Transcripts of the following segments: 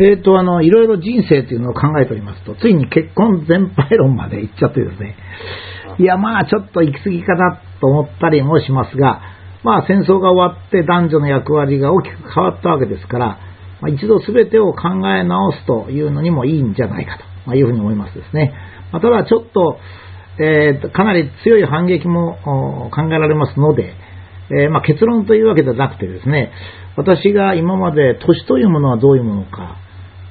えっ、と、あの、いろいろ人生というのを考えておりますと、ついに結婚全廃論まで行っちゃってですね、いや、まあ、ちょっと行き過ぎかなと思ったりもしますが、まあ、戦争が終わって男女の役割が大きく変わったわけですから、まあ、一度全てを考え直すというのにもいいんじゃないかというふうに思いますですね。まあ、ただ、ちょっと、えー、かなり強い反撃も考えられますので、えー、まあ、結論というわけではなくてですね、私が今まで年というものはどういうものか、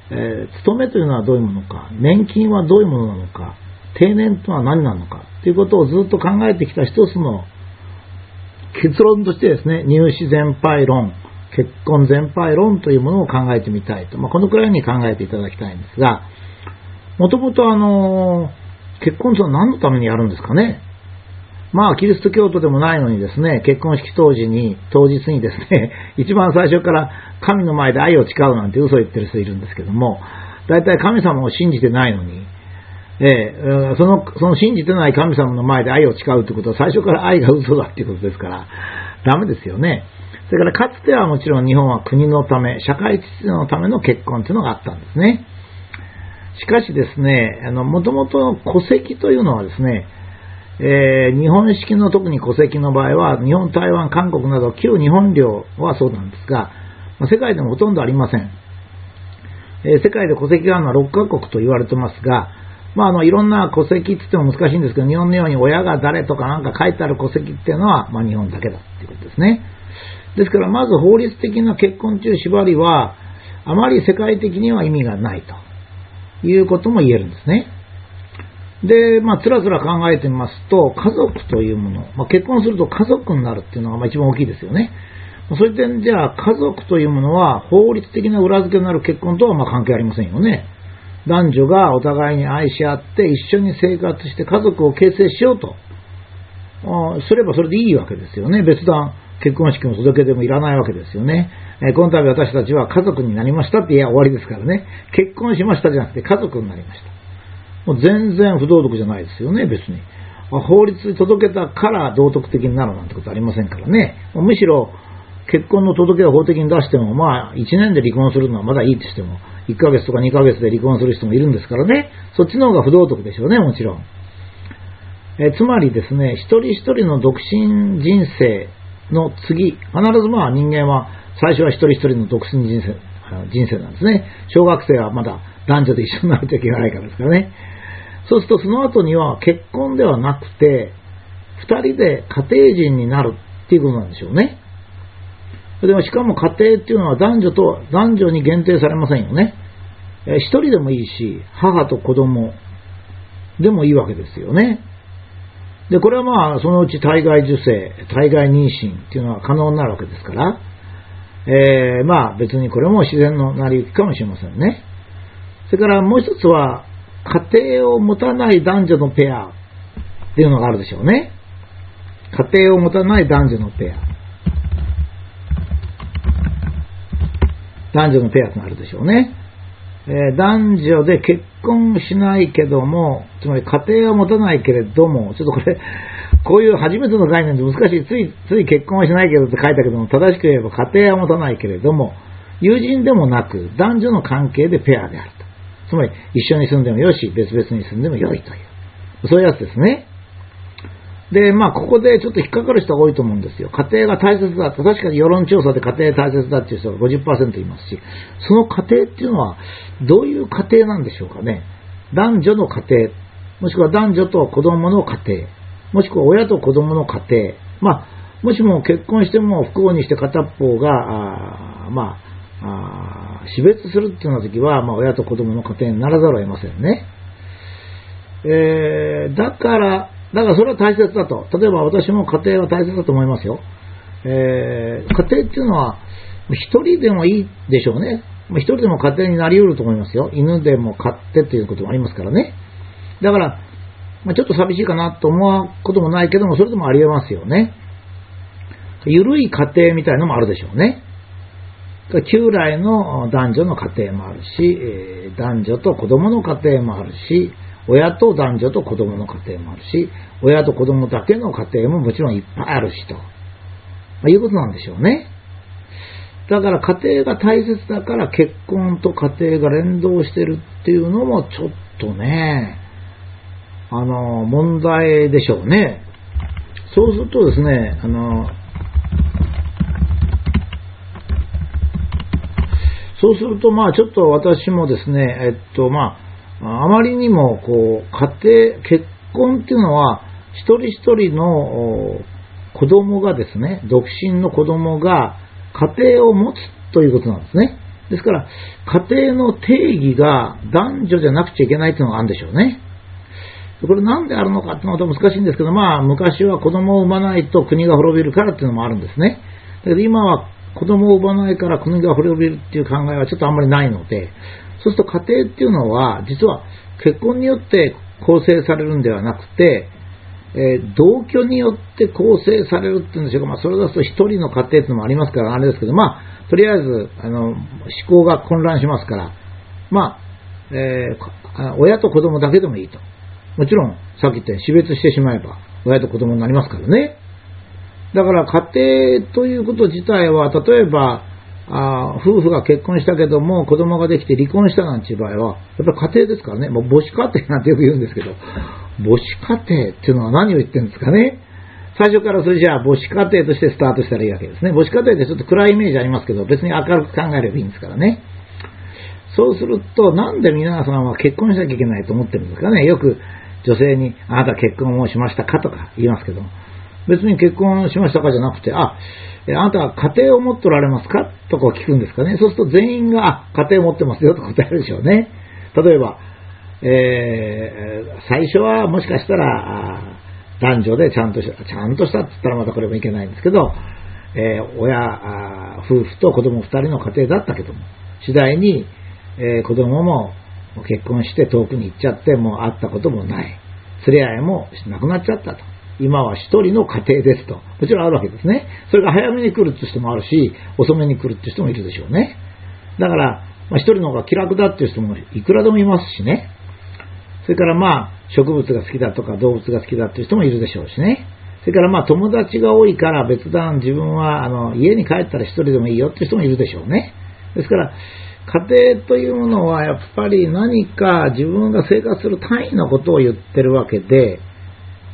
えー、勤めというのはどういうものか、年金はどういうものなのか、定年とは何なのかということをずっと考えてきた一つの結論としてですね、入試全廃論、結婚全廃論というものを考えてみたいと、まあ、このくらいに考えていただきたいんですが、もともとあの、結婚とは何のためにやるんですかね？まあ、キリスト教徒でもないのにですね、結婚式当時に、当日にですね、一番最初から神の前で愛を誓うなんて嘘を言ってる人いるんですけども、大体神様を信じてないのに、えー、その、その信じてない神様の前で愛を誓うということは最初から愛が嘘だっていうことですから、ダメですよね。それからかつてはもちろん日本は国のため、社会秩序のための結婚というのがあったんですね。しかしですね、あの、もともと戸籍というのはですね、えー、日本式の特に戸籍の場合は、日本、台湾、韓国など旧日本領はそうなんですが、世界でもほとんどありません。えー、世界で戸籍があるのは6カ国と言われてますが、まあ、あの、いろんな戸籍って言っても難しいんですけど、日本のように親が誰とかなんか書いてある戸籍っていうのは、まあ、日本だけだっていうことですね。ですから、まず法律的な結婚中縛りは、あまり世界的には意味がないということも言えるんですね。で、まあ、つらつら考えてみますと、家族というもの、まあ、結婚すると家族になるっていうのがまあ一番大きいですよね。そういう点じゃあ、家族というものは法律的な裏付けになる結婚とはまあ関係ありませんよね。男女がお互いに愛し合って一緒に生活して家族を形成しようと。すればそれでいいわけですよね。別段結婚式の届けでもいらないわけですよね。えこの度私たちは家族になりましたっていや終わりですからね。結婚しましたじゃなくて家族になりました。もう全然不道徳じゃないですよね、別に。法律に届けたから道徳的になるなんてことありませんからね。むしろ、結婚の届けを法的に出しても、まあ、1年で離婚するのはまだいいとしても、1ヶ月とか2ヶ月で離婚する人もいるんですからね。そっちの方が不道徳でしょうね、もちろん。えつまりですね、一人一人の独身人生の次、必ずまあ人間は最初は一人一人の独身人生人生なんですね。小学生はまだ男女で一緒になるといけないからですからね。そうするとその後には結婚ではなくて、二人で家庭人になるっていうことなんでしょうね。でもしかも家庭っていうのは男女と、男女に限定されませんよね。一人でもいいし、母と子供でもいいわけですよね。で、これはまあ、そのうち体外受精、体外妊娠っていうのは可能になるわけですから、えー、まあ別にこれも自然の成り行きかもしれませんね。それからもう一つは、家庭を持たない男女のペアっていうのがあるでしょうね。家庭を持たない男女のペア。男女のペアとなるでしょうね。えー、男女で結婚しないけども、つまり家庭を持たないけれども、ちょっとこれ、こういう初めての概念で難しい。つい、つい結婚はしないけどって書いたけども、正しく言えば家庭は持たないけれども、友人でもなく男女の関係でペアであると。つまり、一緒に住んでもよし、別々に住んでもよいという。そういうやつですね。で、まあ、ここでちょっと引っかかる人が多いと思うんですよ。家庭が大切だと。確かに世論調査で家庭大切だっていう人が50%いますし、その家庭っていうのは、どういう家庭なんでしょうかね。男女の家庭、もしくは男女と子供の家庭、もしくは親と子供の家庭、まあ、もしも結婚しても不幸にして片方が、あまあ、あ死別するっていうような時は、まあ、親と子供の家庭にならざるを得ませんね。えー、だから、だからそれは大切だと。例えば私も家庭は大切だと思いますよ。えー、家庭っていうのは、一人でもいいでしょうね。一人でも家庭になり得ると思いますよ。犬でも飼ってっていうこともありますからね。だから、まあ、ちょっと寂しいかなと思うこともないけども、それでもあり得ますよね。ゆるい家庭みたいのもあるでしょうね。旧来の男女の家庭もあるし、男女と子供の家庭もあるし、親と男女と子供の家庭もあるし、親と子供だけの家庭ももちろんいっぱいあるしと、まあ、いうことなんでしょうね。だから家庭が大切だから結婚と家庭が連動してるっていうのもちょっとね、あの、問題でしょうね。そうするとですね、あの、そうすると、まあ、ちょっと私もですね、えっと、まあ、あまりにも、こう、家庭、結婚っていうのは、一人一人の子供がですね、独身の子供が家庭を持つということなんですね。ですから、家庭の定義が男女じゃなくちゃいけないというのがあるんでしょうね。これなんであるのかっていうのは難しいんですけど、まあ、昔は子供を産まないと国が滅びるからっていうのもあるんですね。だけど今は子供を産まないから国が滅びるっていう考えはちょっとあんまりないので、そうすると家庭っていうのは、実は結婚によって構成されるんではなくて、えー、同居によって構成されるっていうんでしょうか、まあ、それだと一人の家庭っていうのもありますから、あれですけど、まあ、とりあえず、あの、思考が混乱しますから、まあ、えー、親と子供だけでもいいと。もちろん、さっき言ったように死別してしまえば、親と子供になりますからね。だから家庭ということ自体は、例えば、あ夫婦が結婚したけども子供ができて離婚したなんていう場合は、やっぱり家庭ですからね、もう母子家庭なんてよく言うんですけど、母子家庭っていうのは何を言ってるんですかね。最初からそれじゃあ母子家庭としてスタートしたらいいわけですね。母子家庭ってちょっと暗いイメージありますけど、別に明るく考えればいいんですからね。そうすると、なんで皆さんは結婚しなきゃいけないと思ってるんですかね。よく女性に、あなた結婚をしましたかとか言いますけども。別に結婚しましたかじゃなくて、あ、えあなたは家庭を持っておられますか？とこう聞くんですかね。そうすると全員が、あ、家庭を持ってますよと答えるでしょうね。例えば、えー、最初はもしかしたら、男女でちゃんとした、ちゃんとしたって言ったらまたこれもいけないんですけど、えー、親、夫婦と子供二人の家庭だったけども、次第に、えー、子供も結婚して遠くに行っちゃって、もう会ったこともない。連れ合いもなくなっちゃったと。今は一人の家庭ですと。もちろんあるわけですね。それが早めに来るって人もあるし、遅めに来るって人もいるでしょうね。だから、まあ、一人の方が気楽だっていう人もいくらでもいますしね。それからまあ、植物が好きだとか動物が好きだっていう人もいるでしょうしね。それからまあ、友達が多いから別段自分はあの家に帰ったら一人でもいいよっていう人もいるでしょうね。ですから、家庭というものはやっぱり何か自分が生活する単位のことを言ってるわけで、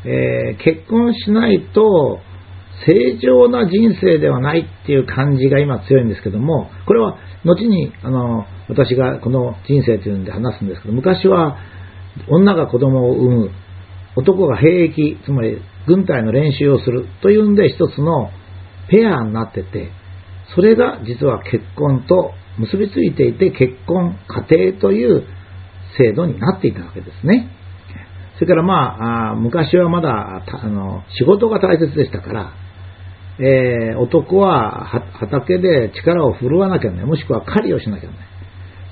えー、結婚しないと正常な人生ではないっていう感じが今強いんですけども、これは後にあの私がこの人生というんで話すんですけど、昔は女が子供を産む、男が兵役、つまり軍隊の練習をするというんで一つのペアになってて、それが実は結婚と結びついていて結婚、家庭という制度になっていたわけですね。それからまあ、昔はまだあの仕事が大切でしたから、えー、男は畑で力を振るわなきゃね、もしくは狩りをしなきゃね。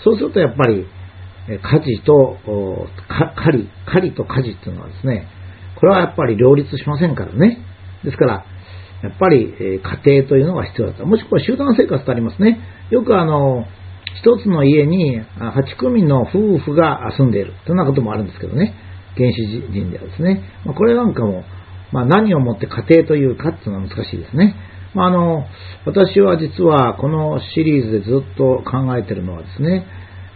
そうするとやっぱり、家事と狩り、狩りと家事っていうのはですね、これはやっぱり両立しませんからね。ですから、やっぱり、え家庭というのが必要だった。もしくは集団生活とありますね。よくあの、一つの家に8組の夫婦が住んでいる。というようなこともあるんですけどね。原始人ではですね。まあ、これなんかも、まあ、何をもって家庭というかっていうのは難しいですね。まあ、あの、私は実はこのシリーズでずっと考えているのはですね、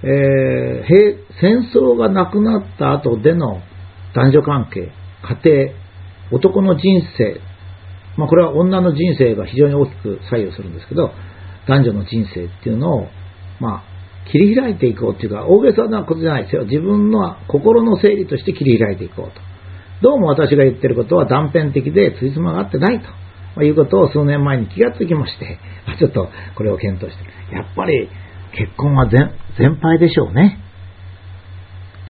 えー、戦争がなくなった後での男女関係、家庭、男の人生、まあ、これは女の人生が非常に大きく左右するんですけど、男女の人生っていうのを、まあ、切り開いていこうっていうか、大げさなことじゃないですよ。自分の心の整理として切り開いていこうと。どうも私が言ってることは断片的でついつまがってないと。ま、いうことを数年前に気がつきまして、ちょっとこれを検討してやっぱり結婚は全全敗でしょうね。